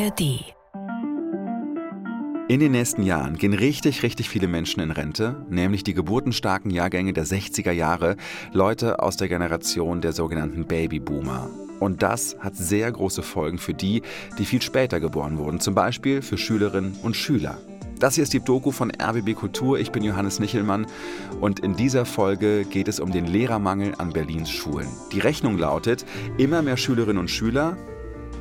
ARD. In den nächsten Jahren gehen richtig, richtig viele Menschen in Rente, nämlich die geburtenstarken Jahrgänge der 60er Jahre, Leute aus der Generation der sogenannten Babyboomer. Und das hat sehr große Folgen für die, die viel später geboren wurden, zum Beispiel für Schülerinnen und Schüler. Das hier ist die Doku von RBB Kultur. Ich bin Johannes Nichelmann und in dieser Folge geht es um den Lehrermangel an Berlins Schulen. Die Rechnung lautet, immer mehr Schülerinnen und Schüler,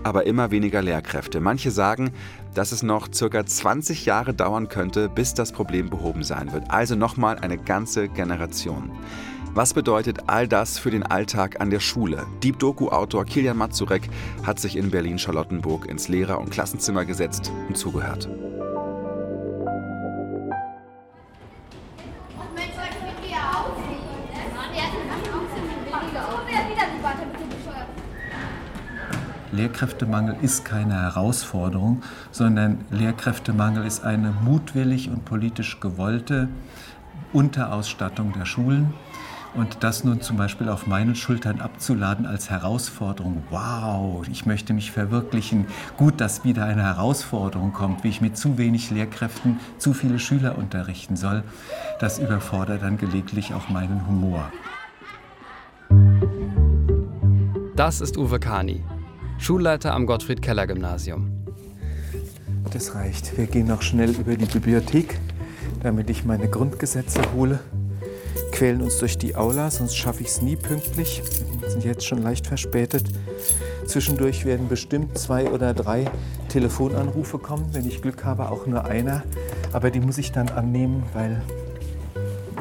aber immer weniger Lehrkräfte. Manche sagen, dass es noch circa 20 Jahre dauern könnte, bis das Problem behoben sein wird. Also nochmal eine ganze Generation. Was bedeutet all das für den Alltag an der Schule? Deep Doku-Autor Kilian Mazurek hat sich in Berlin-Charlottenburg ins Lehrer- und Klassenzimmer gesetzt und zugehört. Lehrkräftemangel ist keine Herausforderung, sondern Lehrkräftemangel ist eine mutwillig und politisch gewollte Unterausstattung der Schulen. Und das nun zum Beispiel auf meinen Schultern abzuladen als Herausforderung, wow, ich möchte mich verwirklichen, gut, dass wieder eine Herausforderung kommt, wie ich mit zu wenig Lehrkräften zu viele Schüler unterrichten soll, das überfordert dann gelegentlich auch meinen Humor. Das ist Uwe Kani, Schulleiter am Gottfried-Keller-Gymnasium. Das reicht. Wir gehen noch schnell über die Bibliothek, damit ich meine Grundgesetze hole. Quälen uns durch die Aula, sonst schaffe ich es nie pünktlich. Wir sind jetzt schon leicht verspätet. Zwischendurch werden bestimmt zwei oder drei Telefonanrufe kommen, wenn ich Glück habe, auch nur einer. Aber die muss ich dann annehmen, weil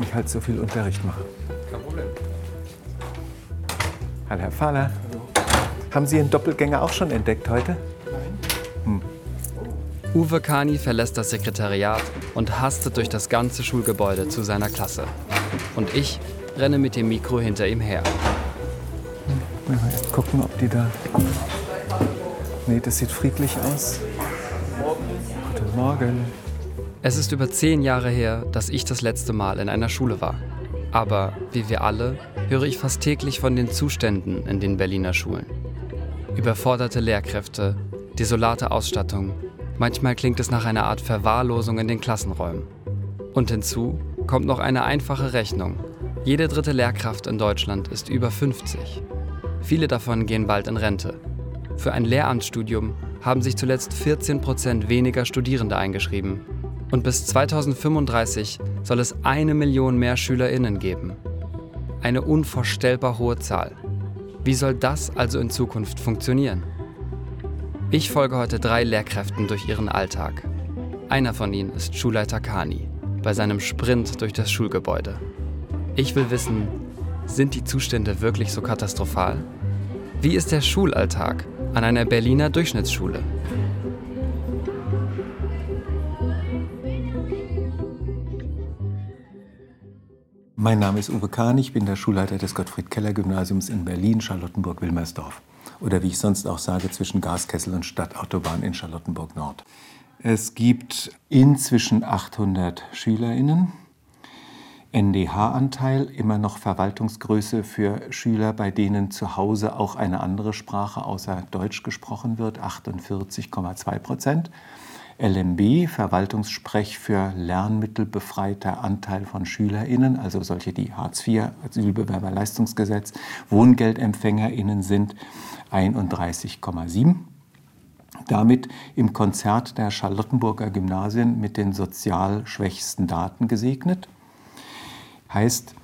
ich halt so viel Unterricht mache. Kein Problem. Hallo, Herr Fahler. Haben Sie Ihren Doppelgänger auch schon entdeckt heute? Nein. Hm. Uwe Kani verlässt das Sekretariat und hastet durch das ganze Schulgebäude zu seiner Klasse. Und ich renne mit dem Mikro hinter ihm her. Mal erst gucken, ob die da. Nee, das sieht friedlich aus. Guten Morgen. Es ist über zehn Jahre her, dass ich das letzte Mal in einer Schule war. Aber wie wir alle höre ich fast täglich von den Zuständen in den Berliner Schulen. Überforderte Lehrkräfte, desolate Ausstattung. Manchmal klingt es nach einer Art Verwahrlosung in den Klassenräumen. Und hinzu kommt noch eine einfache Rechnung. Jede dritte Lehrkraft in Deutschland ist über 50. Viele davon gehen bald in Rente. Für ein Lehramtsstudium haben sich zuletzt 14 Prozent weniger Studierende eingeschrieben. Und bis 2035 soll es eine Million mehr SchülerInnen geben. Eine unvorstellbar hohe Zahl. Wie soll das also in Zukunft funktionieren? Ich folge heute drei Lehrkräften durch ihren Alltag. Einer von ihnen ist Schulleiter Kani bei seinem Sprint durch das Schulgebäude. Ich will wissen, sind die Zustände wirklich so katastrophal? Wie ist der Schulalltag an einer Berliner Durchschnittsschule? Mein Name ist Uwe Kahn, ich bin der Schulleiter des Gottfried-Keller-Gymnasiums in Berlin, Charlottenburg-Wilmersdorf. Oder wie ich sonst auch sage, zwischen Gaskessel und Stadtautobahn in Charlottenburg-Nord. Es gibt inzwischen 800 SchülerInnen. NDH-Anteil, immer noch Verwaltungsgröße für Schüler, bei denen zu Hause auch eine andere Sprache außer Deutsch gesprochen wird, 48,2 Prozent. LMB, Verwaltungssprech für lernmittelbefreiter Anteil von SchülerInnen, also solche, die Hartz IV, Asylbewerberleistungsgesetz, WohngeldempfängerInnen sind 31,7. Damit im Konzert der Charlottenburger Gymnasien mit den sozial schwächsten Daten gesegnet. Heißt,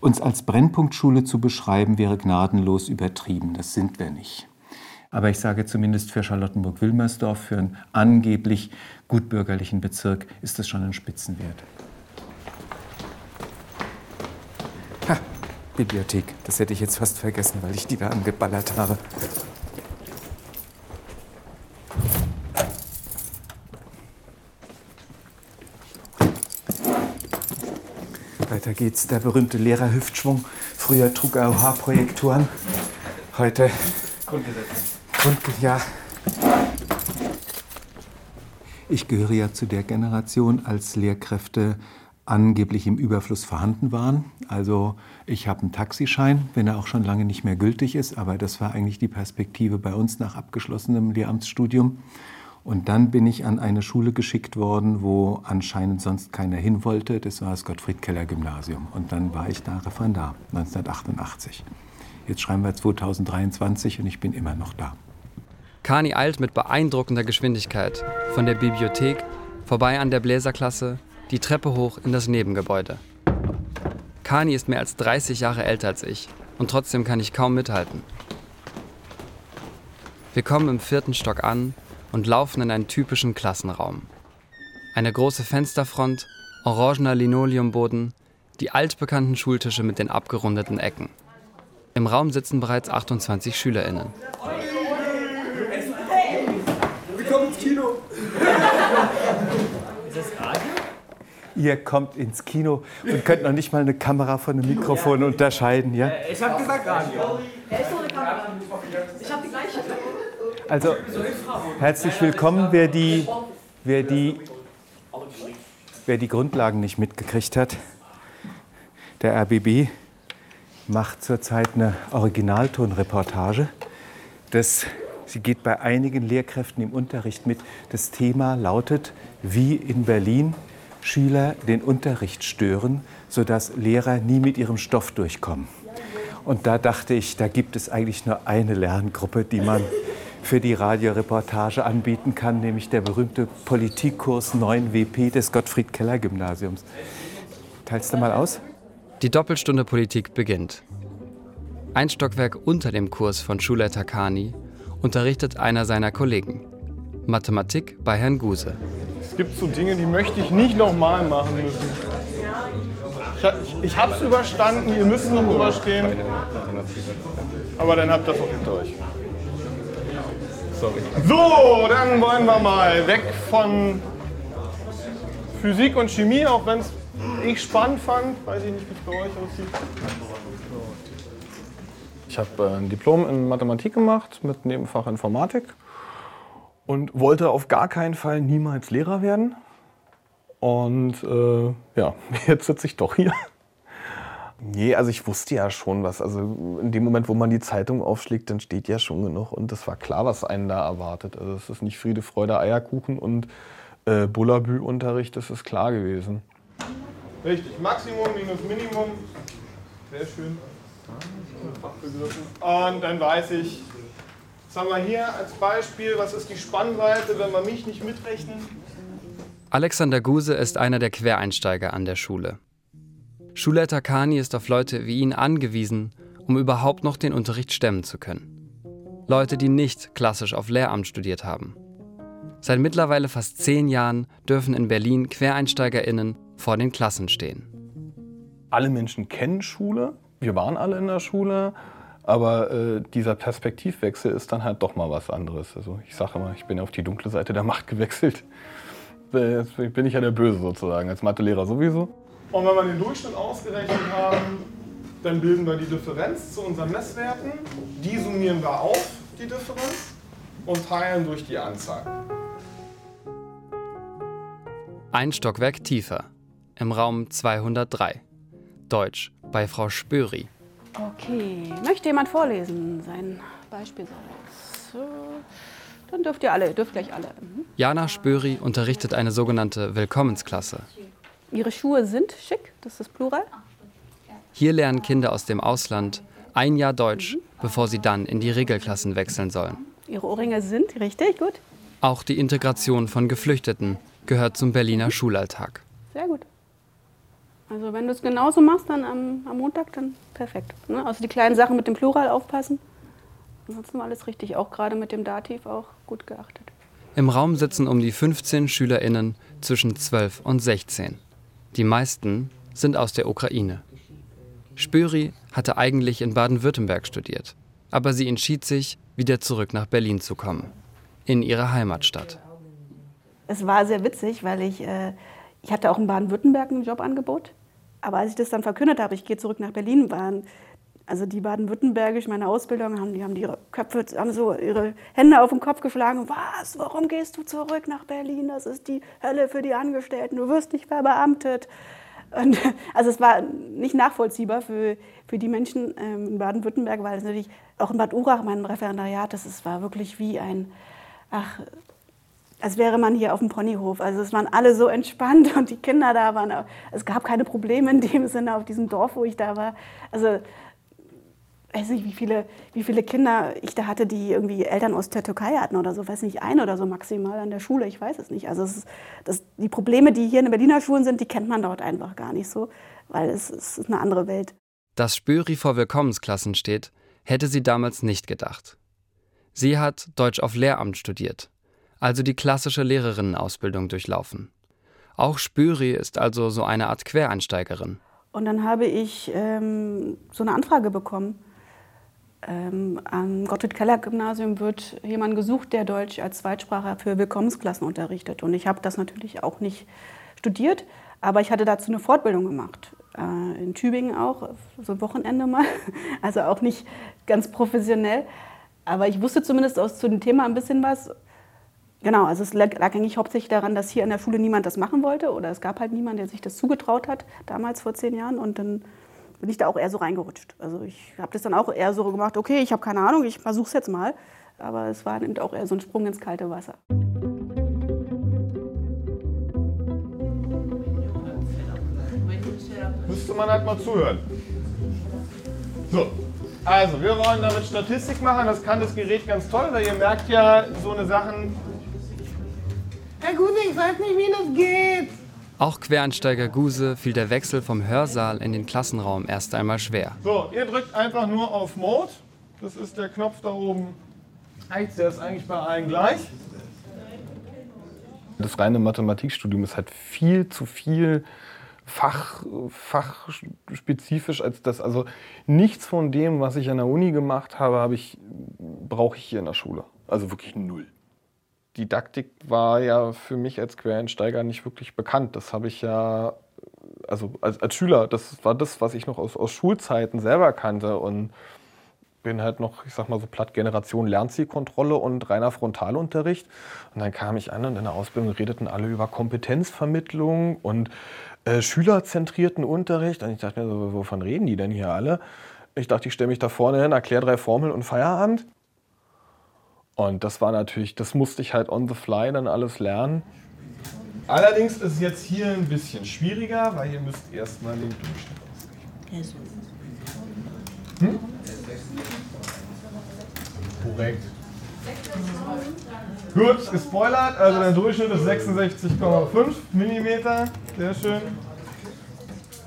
uns als Brennpunktschule zu beschreiben, wäre gnadenlos übertrieben. Das sind wir nicht. Aber ich sage zumindest für Charlottenburg-Wilmersdorf, für einen angeblich gutbürgerlichen Bezirk, ist das schon ein Spitzenwert. Ha, Bibliothek. Das hätte ich jetzt fast vergessen, weil ich die da angeballert habe. Weiter geht's. Der berühmte Lehrerhüftschwung. Früher trug er OH-Projektoren. Heute Grundgesetz. Und ja, ich gehöre ja zu der Generation, als Lehrkräfte angeblich im Überfluss vorhanden waren. Also ich habe einen Taxischein, wenn er auch schon lange nicht mehr gültig ist, aber das war eigentlich die Perspektive bei uns nach abgeschlossenem Lehramtsstudium. Und dann bin ich an eine Schule geschickt worden, wo anscheinend sonst keiner hin wollte. Das war das Gottfried-Keller-Gymnasium. Und dann war ich da Referendar, 1988. Jetzt schreiben wir 2023 und ich bin immer noch da. Kani eilt mit beeindruckender Geschwindigkeit von der Bibliothek vorbei an der Bläserklasse die Treppe hoch in das Nebengebäude. Kani ist mehr als 30 Jahre älter als ich und trotzdem kann ich kaum mithalten. Wir kommen im vierten Stock an und laufen in einen typischen Klassenraum. Eine große Fensterfront, orangener Linoleumboden, die altbekannten Schultische mit den abgerundeten Ecken. Im Raum sitzen bereits 28 SchülerInnen. Willkommen ins Kino! Ist das Radio? Ihr kommt ins Kino und könnt noch nicht mal eine Kamera von einem Mikrofon unterscheiden, ja? Ich habe gesagt Radio. Ich habe die gleiche. Also, herzlich willkommen, wer die, wer, die, wer die Grundlagen nicht mitgekriegt hat. Der RBB macht zurzeit eine Originaltonreportage. Das, sie geht bei einigen Lehrkräften im Unterricht mit. Das Thema lautet, wie in Berlin Schüler den Unterricht stören, sodass Lehrer nie mit ihrem Stoff durchkommen. Und da dachte ich, da gibt es eigentlich nur eine Lerngruppe, die man für die Radioreportage anbieten kann, nämlich der berühmte Politikkurs 9 WP des Gottfried Keller Gymnasiums. Teilst du mal aus? Die Doppelstunde Politik beginnt. Ein Stockwerk unter dem Kurs von Schulleiter Kani unterrichtet einer seiner Kollegen. Mathematik bei Herrn Guse. Es gibt so Dinge, die möchte ich nicht nochmal machen müssen. Ich, ich habe es überstanden, ihr müsst noch überstehen. Aber dann habt ihr das auch hinter euch. Sorry. So, dann wollen wir mal weg von Physik und Chemie, auch wenn es ich spannend fand. Weiß ich nicht, wie es bei euch aussieht. Ich habe äh, ein Diplom in Mathematik gemacht mit Nebenfach Informatik und wollte auf gar keinen Fall niemals Lehrer werden. Und äh, ja, jetzt sitze ich doch hier. Nee, also ich wusste ja schon was. Also in dem Moment, wo man die Zeitung aufschlägt, dann steht ja schon genug. Und es war klar, was einen da erwartet. Also es ist nicht Friede, Freude, Eierkuchen und äh, Bullabü-Unterricht, das ist klar gewesen. Richtig, Maximum minus Minimum. Sehr schön. Und dann weiß ich, was haben wir hier als Beispiel, was ist die Spannweite, wenn wir mich nicht mitrechnen? Alexander Guse ist einer der Quereinsteiger an der Schule. Schulleiter Kani ist auf Leute wie ihn angewiesen, um überhaupt noch den Unterricht stemmen zu können. Leute, die nicht klassisch auf Lehramt studiert haben. Seit mittlerweile fast zehn Jahren dürfen in Berlin QuereinsteigerInnen vor den Klassen stehen. Alle Menschen kennen Schule, wir waren alle in der Schule, aber äh, dieser Perspektivwechsel ist dann halt doch mal was anderes. Also ich sage immer, ich bin auf die dunkle Seite der Macht gewechselt. Jetzt bin ich ja der Böse sozusagen, als Mathelehrer sowieso. Und wenn wir den Durchschnitt ausgerechnet haben, dann bilden wir die Differenz zu unseren Messwerten. Die summieren wir auf, die Differenz, und teilen durch die Anzahl. Ein Stockwerk tiefer, im Raum 203. Deutsch bei Frau Spöri. Okay, möchte jemand vorlesen? Sein Beispielsatz. So. Dann dürft ihr alle, dürft gleich alle. Mhm. Jana Spöri unterrichtet eine sogenannte Willkommensklasse. Ihre Schuhe sind schick, das ist Plural. Hier lernen Kinder aus dem Ausland ein Jahr Deutsch, bevor sie dann in die Regelklassen wechseln sollen. Ihre Ohrringe sind richtig, gut. Auch die Integration von Geflüchteten gehört zum Berliner Schulalltag. Sehr gut. Also wenn du es genauso machst, dann am, am Montag, dann perfekt. Ne? Also die kleinen Sachen mit dem Plural aufpassen. Ansonsten war alles richtig, auch gerade mit dem Dativ auch gut geachtet. Im Raum sitzen um die 15 SchülerInnen zwischen 12 und 16. Die meisten sind aus der Ukraine. Spöri hatte eigentlich in Baden-Württemberg studiert, aber sie entschied sich, wieder zurück nach Berlin zu kommen, in ihre Heimatstadt. Es war sehr witzig, weil ich, äh, ich hatte auch in Baden-Württemberg ein Jobangebot. Aber als ich das dann verkündet habe, ich gehe zurück nach Berlin, waren also die baden-württembergisch meine Ausbildung haben, die haben ihre Köpfe, haben so ihre Hände auf den Kopf geschlagen. Was? Warum gehst du zurück nach Berlin? Das ist die Hölle für die Angestellten. Du wirst nicht verbeamtet. Und, also es war nicht nachvollziehbar für, für die Menschen ähm, in Baden-Württemberg, weil es natürlich auch in Bad Urach, mein Referendariat, das ist, war wirklich wie ein, ach, als wäre man hier auf dem Ponyhof. Also es waren alle so entspannt und die Kinder da waren, es gab keine Probleme in dem Sinne auf diesem Dorf, wo ich da war. Also weiß nicht, wie viele, wie viele Kinder ich da hatte, die irgendwie Eltern aus der Türkei hatten oder so, weiß nicht, ein oder so maximal an der Schule, ich weiß es nicht. Also es ist, das, die Probleme, die hier in den Berliner Schulen sind, die kennt man dort einfach gar nicht so, weil es, es ist eine andere Welt. Dass Spöri vor Willkommensklassen steht, hätte sie damals nicht gedacht. Sie hat Deutsch auf Lehramt studiert, also die klassische Lehrerinnenausbildung durchlaufen. Auch Spöri ist also so eine Art Quereinsteigerin. Und dann habe ich ähm, so eine Anfrage bekommen ähm, am Gottfried-Keller-Gymnasium wird jemand gesucht, der Deutsch als Zweitsprache für Willkommensklassen unterrichtet. Und ich habe das natürlich auch nicht studiert, aber ich hatte dazu eine Fortbildung gemacht. Äh, in Tübingen auch, so ein Wochenende mal. Also auch nicht ganz professionell. Aber ich wusste zumindest aus zu dem Thema ein bisschen was. Genau, also es lag eigentlich hauptsächlich daran, dass hier an der Schule niemand das machen wollte oder es gab halt niemanden, der sich das zugetraut hat, damals vor zehn Jahren. Und dann bin ich da auch eher so reingerutscht. Also ich habe das dann auch eher so gemacht, okay, ich habe keine Ahnung, ich versuche es jetzt mal. Aber es war dann auch eher so ein Sprung ins kalte Wasser. Müsste man halt mal zuhören. So, also wir wollen damit Statistik machen. Das kann das Gerät ganz toll, weil ihr merkt ja so eine Sachen. Herr Gute, ich weiß nicht, wie das geht. Auch Quereinsteiger Guse fiel der Wechsel vom Hörsaal in den Klassenraum erst einmal schwer. So, ihr drückt einfach nur auf Mode. Das ist der Knopf da oben. Der ist eigentlich bei allen gleich. Das reine Mathematikstudium ist halt viel zu viel Fach, fachspezifisch als das. Also nichts von dem, was ich an der Uni gemacht habe, habe ich, brauche ich hier in der Schule. Also wirklich null. Didaktik war ja für mich als Quereinsteiger nicht wirklich bekannt. Das habe ich ja, also als, als, Schüler, das war das, was ich noch aus, aus Schulzeiten selber kannte und bin halt noch, ich sag mal so platt Generation Lernzielkontrolle und reiner Frontalunterricht. Und dann kam ich an und in der Ausbildung redeten alle über Kompetenzvermittlung und äh, schülerzentrierten Unterricht. Und ich dachte mir so, wovon reden die denn hier alle? Ich dachte, ich stelle mich da vorne hin, erkläre drei Formeln und Feierabend. Und das war natürlich, das musste ich halt on the fly dann alles lernen. Allerdings ist es jetzt hier ein bisschen schwieriger, weil ihr müsst erstmal den Durchschnitt ausrechnen. Hm? Korrekt. Gut, gespoilert, also der Durchschnitt ist 66,5 mm. Sehr schön.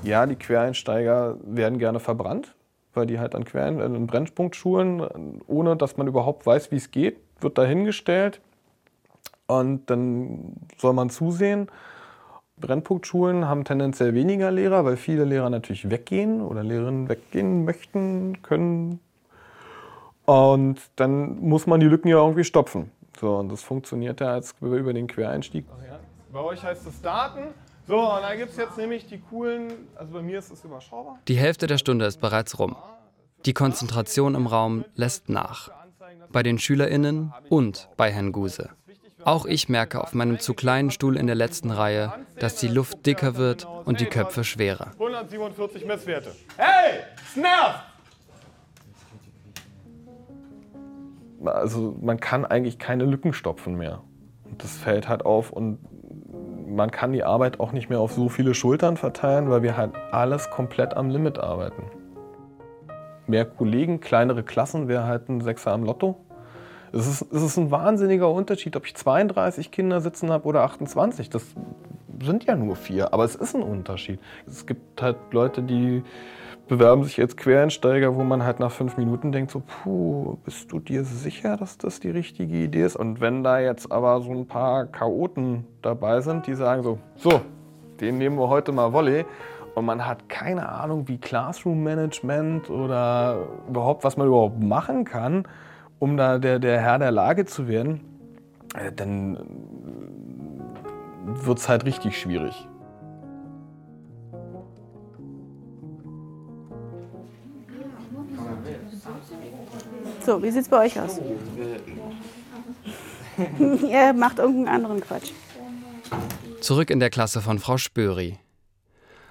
Ja, die Quereinsteiger werden gerne verbrannt weil die halt an Quellen, an Brennpunktschulen, ohne dass man überhaupt weiß, wie es geht, wird dahingestellt und dann soll man zusehen. Brennpunktschulen haben tendenziell weniger Lehrer, weil viele Lehrer natürlich weggehen oder Lehrerinnen weggehen möchten, können. Und dann muss man die Lücken ja irgendwie stopfen. So, und das funktioniert ja als über den Quereinstieg. Bei euch heißt es Daten. So, und da gibt es jetzt nämlich die coolen, also bei mir ist es überschaubar. Die Hälfte der Stunde ist bereits rum. Die Konzentration im Raum lässt nach. Bei den SchülerInnen und bei Herrn Guse. Auch ich merke auf meinem zu kleinen Stuhl in der letzten Reihe, dass die Luft dicker wird und die Köpfe schwerer. 147 Messwerte. Hey, Snap! Also man kann eigentlich keine Lücken stopfen mehr. Und das fällt halt auf und man kann die Arbeit auch nicht mehr auf so viele Schultern verteilen, weil wir halt alles komplett am Limit arbeiten. Mehr Kollegen, kleinere Klassen wäre halt ein Sechser am Lotto. Es ist, es ist ein wahnsinniger Unterschied, ob ich 32 Kinder sitzen habe oder 28. Das sind ja nur vier, aber es ist ein Unterschied. Es gibt halt Leute, die bewerben sich als Quereinsteiger, wo man halt nach fünf Minuten denkt, so, puh, bist du dir sicher, dass das die richtige Idee ist? Und wenn da jetzt aber so ein paar Chaoten dabei sind, die sagen so, so, den nehmen wir heute mal Volley und man hat keine Ahnung, wie Classroom-Management oder überhaupt, was man überhaupt machen kann, um da der, der Herr der Lage zu werden, äh, dann wird es halt richtig schwierig. So, wie sieht es bei euch aus? Ihr macht irgendeinen anderen Quatsch. Zurück in der Klasse von Frau Spöri.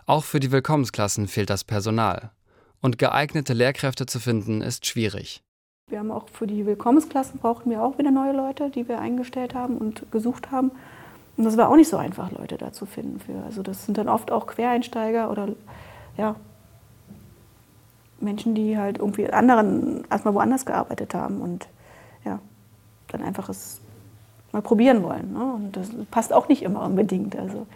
Auch für die Willkommensklassen fehlt das Personal. Und geeignete Lehrkräfte zu finden, ist schwierig. Wir haben auch für die Willkommensklassen brauchten wir auch wieder neue Leute, die wir eingestellt haben und gesucht haben. Und das war auch nicht so einfach, Leute da zu finden für. Also das sind dann oft auch Quereinsteiger oder ja, Menschen, die halt irgendwie anderen erstmal woanders gearbeitet haben und ja, dann einfach es mal probieren wollen. Ne? Und das passt auch nicht immer unbedingt. Also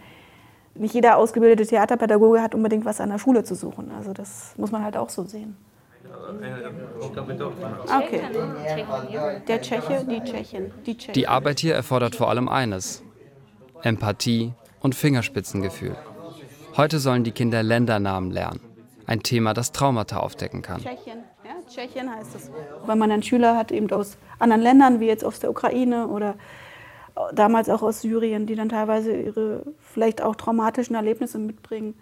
nicht jeder ausgebildete Theaterpädagoge hat unbedingt was an der Schule zu suchen. Also das muss man halt auch so sehen. Okay. Der Tscheche, die Tschechin, die Tschechin. Die Arbeit hier erfordert vor allem eines: Empathie und Fingerspitzengefühl. Heute sollen die Kinder Ländernamen lernen. Ein Thema, das Traumata aufdecken kann. Tschechien, ja, Tschechien heißt es. Weil man dann Schüler hat eben aus anderen Ländern, wie jetzt aus der Ukraine oder damals auch aus Syrien, die dann teilweise ihre vielleicht auch traumatischen Erlebnisse mitbringen.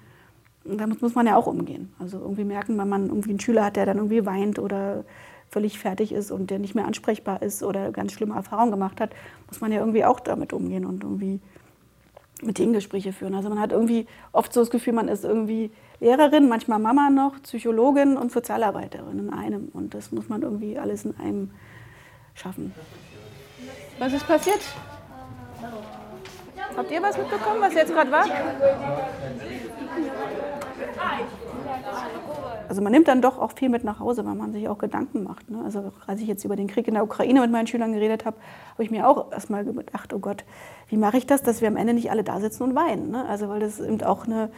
Und damit muss man ja auch umgehen. Also irgendwie merken, wenn man irgendwie einen Schüler hat, der dann irgendwie weint oder völlig fertig ist und der nicht mehr ansprechbar ist oder ganz schlimme Erfahrungen gemacht hat, muss man ja irgendwie auch damit umgehen und irgendwie mit denen Gespräche führen. Also man hat irgendwie oft so das Gefühl, man ist irgendwie Lehrerin, manchmal Mama noch, Psychologin und Sozialarbeiterin in einem. Und das muss man irgendwie alles in einem schaffen. Was ist passiert? Habt ihr was mitbekommen, was jetzt gerade war? Also man nimmt dann doch auch viel mit nach Hause, weil man sich auch Gedanken macht. Ne? Also als ich jetzt über den Krieg in der Ukraine mit meinen Schülern geredet habe, habe ich mir auch erstmal gedacht, oh Gott, wie mache ich das, dass wir am Ende nicht alle da sitzen und weinen? Ne? Also weil das eben auch eine,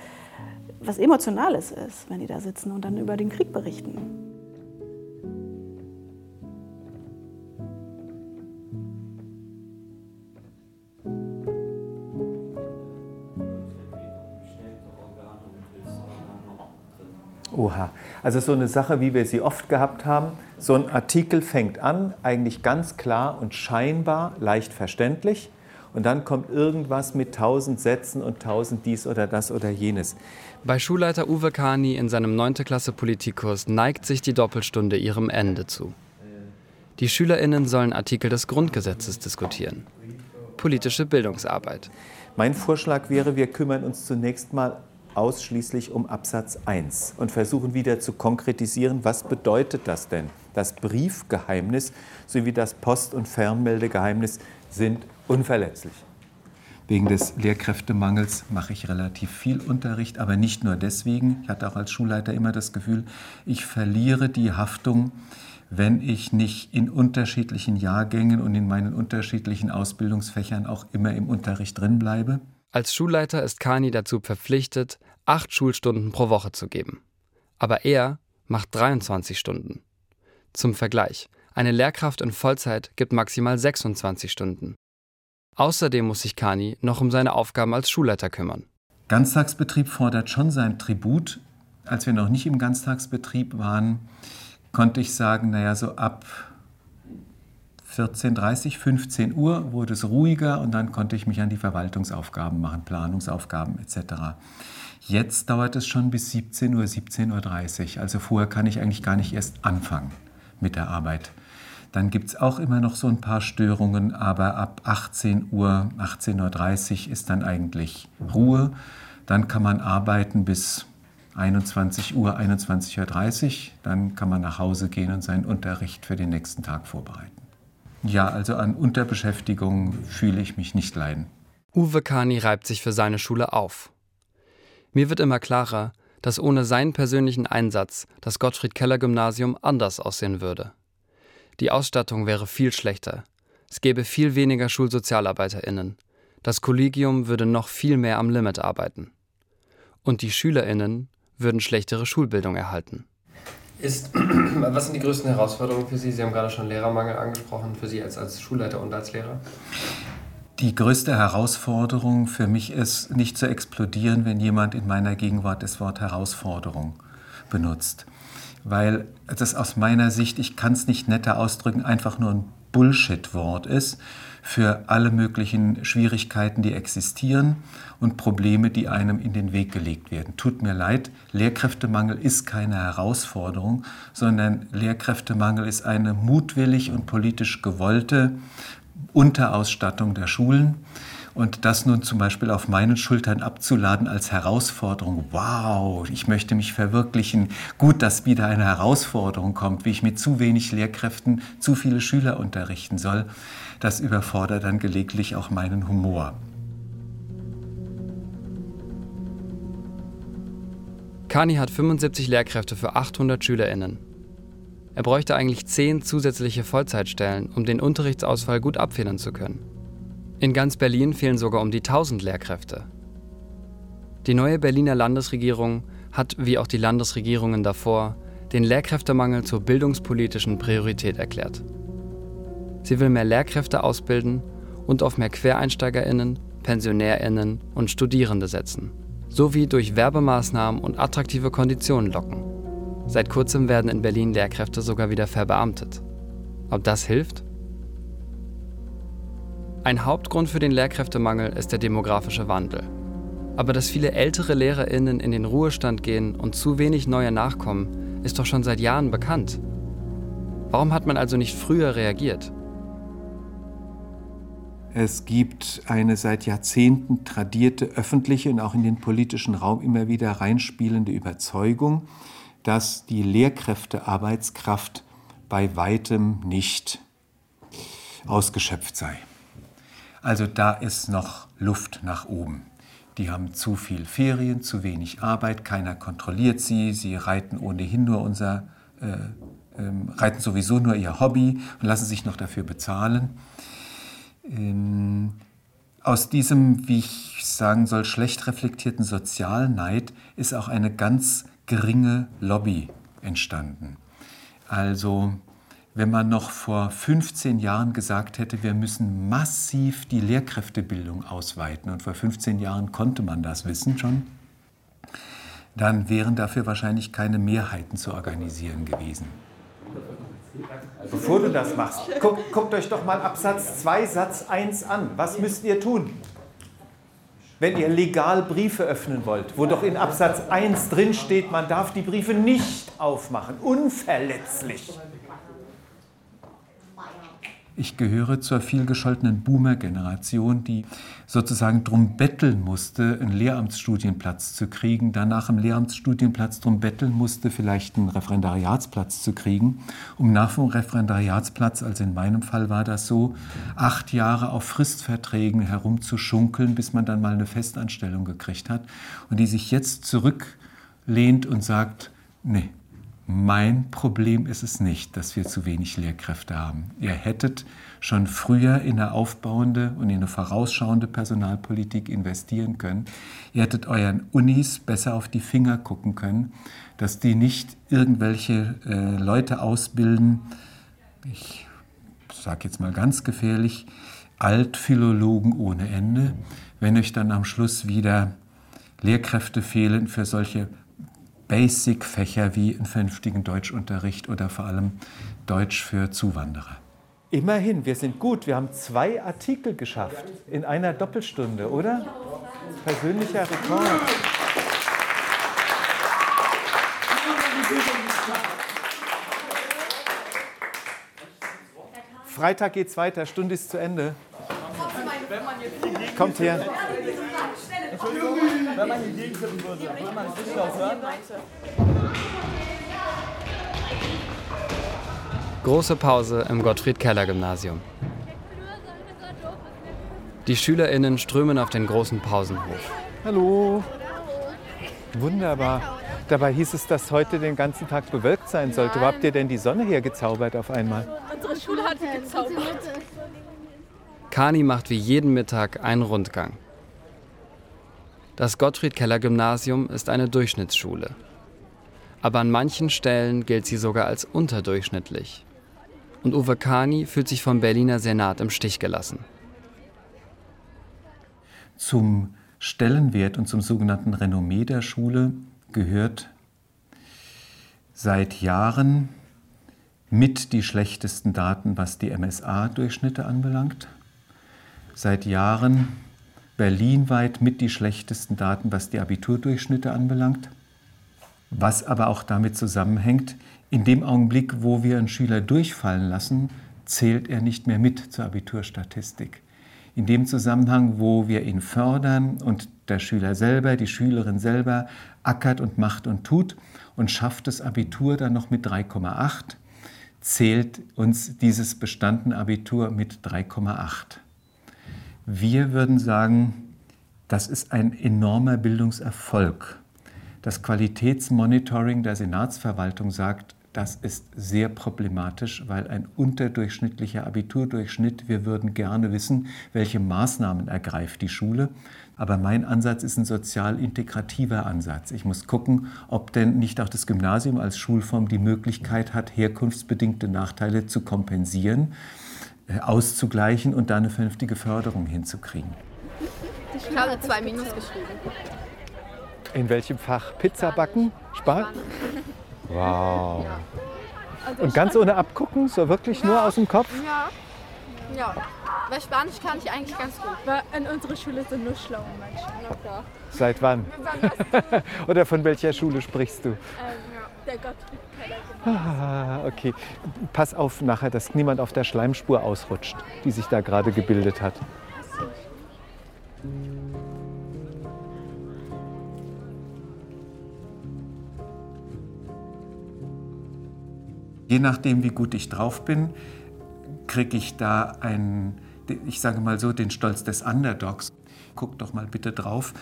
was Emotionales ist, wenn die da sitzen und dann über den Krieg berichten. Oha. Also so eine Sache, wie wir sie oft gehabt haben. So ein Artikel fängt an, eigentlich ganz klar und scheinbar leicht verständlich. Und dann kommt irgendwas mit tausend Sätzen und tausend dies oder das oder jenes. Bei Schulleiter Uwe Kani in seinem 9. Klasse Politikkurs neigt sich die Doppelstunde ihrem Ende zu. Die SchülerInnen sollen Artikel des Grundgesetzes diskutieren. Politische Bildungsarbeit. Mein Vorschlag wäre, wir kümmern uns zunächst mal ausschließlich um Absatz 1 und versuchen wieder zu konkretisieren, was bedeutet das denn? Das Briefgeheimnis sowie das Post- und Fernmeldegeheimnis sind unverletzlich. Wegen des Lehrkräftemangels mache ich relativ viel Unterricht, aber nicht nur deswegen. Ich hatte auch als Schulleiter immer das Gefühl, ich verliere die Haftung, wenn ich nicht in unterschiedlichen Jahrgängen und in meinen unterschiedlichen Ausbildungsfächern auch immer im Unterricht drin bleibe. Als Schulleiter ist Kani dazu verpflichtet, acht Schulstunden pro Woche zu geben. Aber er macht 23 Stunden. Zum Vergleich, eine Lehrkraft in Vollzeit gibt maximal 26 Stunden. Außerdem muss sich Kani noch um seine Aufgaben als Schulleiter kümmern. Ganztagsbetrieb fordert schon sein Tribut. Als wir noch nicht im Ganztagsbetrieb waren, konnte ich sagen, naja, so ab 14.30, 15 Uhr wurde es ruhiger und dann konnte ich mich an die Verwaltungsaufgaben machen, Planungsaufgaben etc. Jetzt dauert es schon bis 17 Uhr, 17.30 Uhr. Also vorher kann ich eigentlich gar nicht erst anfangen mit der Arbeit. Dann gibt es auch immer noch so ein paar Störungen, aber ab 18 Uhr, 18.30 Uhr ist dann eigentlich Ruhe. Dann kann man arbeiten bis 21 Uhr, 21.30 Uhr. Dann kann man nach Hause gehen und seinen Unterricht für den nächsten Tag vorbereiten. Ja, also an Unterbeschäftigung fühle ich mich nicht leiden. Uwe Kani reibt sich für seine Schule auf. Mir wird immer klarer, dass ohne seinen persönlichen Einsatz das Gottfried Keller Gymnasium anders aussehen würde. Die Ausstattung wäre viel schlechter. Es gäbe viel weniger SchulsozialarbeiterInnen. Das Kollegium würde noch viel mehr am Limit arbeiten. Und die SchülerInnen würden schlechtere Schulbildung erhalten. Ist, was sind die größten Herausforderungen für Sie? Sie haben gerade schon Lehrermangel angesprochen, für Sie als, als Schulleiter und als Lehrer. Die größte Herausforderung für mich ist, nicht zu explodieren, wenn jemand in meiner Gegenwart das Wort Herausforderung benutzt. Weil das aus meiner Sicht, ich kann es nicht netter ausdrücken, einfach nur ein Bullshit-Wort ist für alle möglichen Schwierigkeiten, die existieren und Probleme, die einem in den Weg gelegt werden. Tut mir leid, Lehrkräftemangel ist keine Herausforderung, sondern Lehrkräftemangel ist eine mutwillig und politisch gewollte Unterausstattung der Schulen. Und das nun zum Beispiel auf meinen Schultern abzuladen als Herausforderung, wow, ich möchte mich verwirklichen, gut, dass wieder eine Herausforderung kommt, wie ich mit zu wenig Lehrkräften zu viele Schüler unterrichten soll, das überfordert dann gelegentlich auch meinen Humor. Kani hat 75 Lehrkräfte für 800 SchülerInnen. Er bräuchte eigentlich 10 zusätzliche Vollzeitstellen, um den Unterrichtsausfall gut abfedern zu können. In ganz Berlin fehlen sogar um die 1000 Lehrkräfte. Die neue Berliner Landesregierung hat, wie auch die Landesregierungen davor, den Lehrkräftemangel zur bildungspolitischen Priorität erklärt. Sie will mehr Lehrkräfte ausbilden und auf mehr Quereinsteigerinnen, Pensionärinnen und Studierende setzen sowie durch Werbemaßnahmen und attraktive Konditionen locken. Seit kurzem werden in Berlin Lehrkräfte sogar wieder verbeamtet. Ob das hilft? Ein Hauptgrund für den Lehrkräftemangel ist der demografische Wandel. Aber dass viele ältere Lehrerinnen in den Ruhestand gehen und zu wenig neue nachkommen, ist doch schon seit Jahren bekannt. Warum hat man also nicht früher reagiert? Es gibt eine seit Jahrzehnten tradierte öffentliche und auch in den politischen Raum immer wieder reinspielende Überzeugung, dass die Lehrkräftearbeitskraft bei weitem nicht ausgeschöpft sei. Also da ist noch Luft nach oben. Die haben zu viel Ferien, zu wenig Arbeit, keiner kontrolliert sie, sie reiten ohnehin nur unser, äh, äh, reiten sowieso nur ihr Hobby und lassen sich noch dafür bezahlen ähm, aus diesem, wie ich sagen soll, schlecht reflektierten Sozialneid ist auch eine ganz geringe Lobby entstanden. Also wenn man noch vor 15 Jahren gesagt hätte, wir müssen massiv die Lehrkräftebildung ausweiten, und vor 15 Jahren konnte man das wissen schon, dann wären dafür wahrscheinlich keine Mehrheiten zu organisieren gewesen. Bevor du das machst, guckt, guckt euch doch mal Absatz 2, Satz 1 an. Was müsst ihr tun? Wenn ihr legal Briefe öffnen wollt, wo doch in Absatz 1 drin steht, man darf die Briefe nicht aufmachen, unverletzlich. Ich gehöre zur vielgescholtenen Boomer-Generation, die sozusagen drum betteln musste, einen Lehramtsstudienplatz zu kriegen, danach im Lehramtsstudienplatz drum betteln musste, vielleicht einen Referendariatsplatz zu kriegen, um nach dem Referendariatsplatz, also in meinem Fall war das so, acht Jahre auf Fristverträgen herumzuschunkeln, bis man dann mal eine Festanstellung gekriegt hat. Und die sich jetzt zurücklehnt und sagt, nee, mein Problem ist es nicht, dass wir zu wenig Lehrkräfte haben. Ihr hättet schon früher in eine aufbauende und in eine vorausschauende Personalpolitik investieren können. Ihr hättet euren Unis besser auf die Finger gucken können, dass die nicht irgendwelche äh, Leute ausbilden, ich sage jetzt mal ganz gefährlich, Altphilologen ohne Ende, wenn euch dann am Schluss wieder Lehrkräfte fehlen für solche Basic-Fächer wie einen vernünftigen Deutschunterricht oder vor allem Deutsch für Zuwanderer. Immerhin, wir sind gut. Wir haben zwei Artikel geschafft in einer Doppelstunde, oder? Persönlicher Rekord. Freitag geht's weiter, Stunde ist zu Ende. Kommt her. Wenn man hier gegenkippen würde, würde man es nicht hören? Große Pause im Gottfried-Keller-Gymnasium. Die SchülerInnen strömen auf den großen Pausenhof. Hallo. Wunderbar. Dabei hieß es, dass heute den ganzen Tag bewölkt sein sollte. Wo habt ihr denn die Sonne hier gezaubert auf einmal? Unsere Schule hat sie gezaubert. Kani macht wie jeden Mittag einen Rundgang. Das Gottfried-Keller-Gymnasium ist eine Durchschnittsschule. Aber an manchen Stellen gilt sie sogar als unterdurchschnittlich. Und Uwe Kani fühlt sich vom Berliner Senat im Stich gelassen. Zum Stellenwert und zum sogenannten Renommee der Schule gehört seit Jahren mit die schlechtesten Daten, was die MSA-Durchschnitte anbelangt. Seit Jahren berlinweit mit die schlechtesten Daten, was die Abiturdurchschnitte anbelangt. Was aber auch damit zusammenhängt, in dem Augenblick, wo wir einen Schüler durchfallen lassen, zählt er nicht mehr mit zur Abiturstatistik. in dem Zusammenhang, wo wir ihn fördern und der Schüler selber, die Schülerin selber ackert und macht und tut und schafft das Abitur dann noch mit 3,8, zählt uns dieses bestandene Abitur mit 3,8. Wir würden sagen, das ist ein enormer Bildungserfolg. Das Qualitätsmonitoring der Senatsverwaltung sagt, das ist sehr problematisch, weil ein unterdurchschnittlicher Abiturdurchschnitt, wir würden gerne wissen, welche Maßnahmen ergreift die Schule. Aber mein Ansatz ist ein sozial integrativer Ansatz. Ich muss gucken, ob denn nicht auch das Gymnasium als Schulform die Möglichkeit hat, herkunftsbedingte Nachteile zu kompensieren, auszugleichen und da eine vernünftige Förderung hinzukriegen. Ich habe zwei Minus geschrieben. In welchem Fach? Pizza backen? Sparen? Wow. Ja. Also Und ganz ohne Abgucken, so wirklich nur aus dem Kopf? Ja. Ja. Weil Spanisch kann ich eigentlich ganz gut. Weil in unserer Schule sind nur schlaue Menschen. Seit wann? Oder von welcher Schule sprichst du? Der Gottfried Ah, okay. Pass auf nachher, dass niemand auf der Schleimspur ausrutscht, die sich da gerade gebildet hat. Je nachdem, wie gut ich drauf bin, kriege ich da einen, ich sage mal so, den Stolz des Underdogs. Guckt doch mal bitte drauf,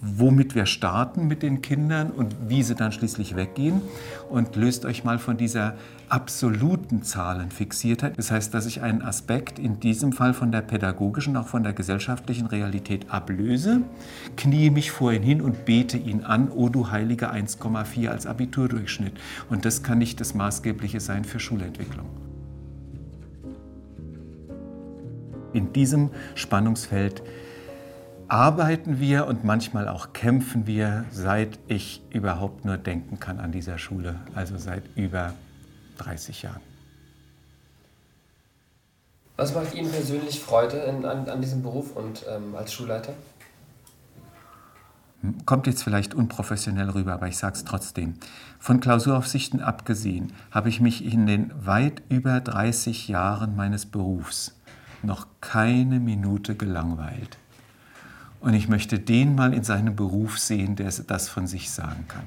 womit wir starten mit den Kindern und wie sie dann schließlich weggehen. Und löst euch mal von dieser absoluten Zahlenfixiertheit. Das heißt, dass ich einen Aspekt in diesem Fall von der pädagogischen, auch von der gesellschaftlichen Realität ablöse, knie mich vor ihn hin und bete ihn an, o du heilige 1,4 als Abiturdurchschnitt. Und das kann nicht das Maßgebliche sein für Schulentwicklung. In diesem Spannungsfeld arbeiten wir und manchmal auch kämpfen wir, seit ich überhaupt nur denken kann an dieser Schule, also seit über 30 Jahren. Was macht Ihnen persönlich Freude in, an, an diesem Beruf und ähm, als Schulleiter? Kommt jetzt vielleicht unprofessionell rüber, aber ich sage es trotzdem. Von Klausuraufsichten abgesehen habe ich mich in den weit über 30 Jahren meines Berufs noch keine Minute gelangweilt. Und ich möchte den mal in seinem Beruf sehen, der das von sich sagen kann.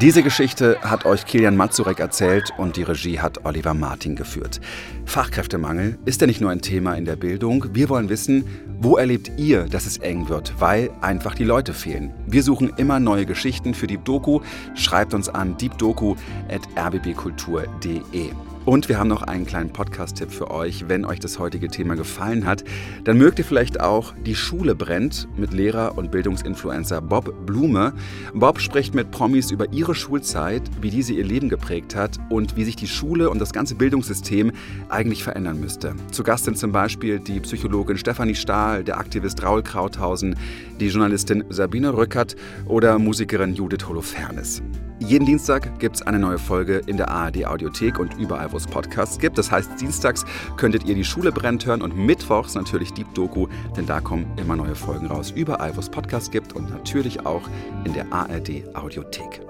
Diese Geschichte hat euch Kilian Mazurek erzählt und die Regie hat Oliver Martin geführt. Fachkräftemangel ist ja nicht nur ein Thema in der Bildung. Wir wollen wissen, wo erlebt ihr, dass es eng wird, weil einfach die Leute fehlen. Wir suchen immer neue Geschichten für Deep Doku. Schreibt uns an deepdoku.rbbkultur.de. Und wir haben noch einen kleinen Podcast-Tipp für euch. Wenn euch das heutige Thema gefallen hat, dann mögt ihr vielleicht auch Die Schule brennt mit Lehrer und Bildungsinfluencer Bob Blume. Bob spricht mit Promis über ihre Schulzeit, wie diese ihr Leben geprägt hat und wie sich die Schule und das ganze Bildungssystem eigentlich verändern müsste. Zu Gast sind zum Beispiel die Psychologin Stefanie Stahl, der Aktivist Raul Krauthausen, die Journalistin Sabine Rückert oder Musikerin Judith Holofernes. Jeden Dienstag gibt es eine neue Folge in der ARD Audiothek und überall, wo es Podcasts gibt. Das heißt, dienstags könntet ihr die Schule brennt hören und mittwochs natürlich Deep Doku, denn da kommen immer neue Folgen raus. Überall, wo es Podcasts gibt und natürlich auch in der ARD Audiothek.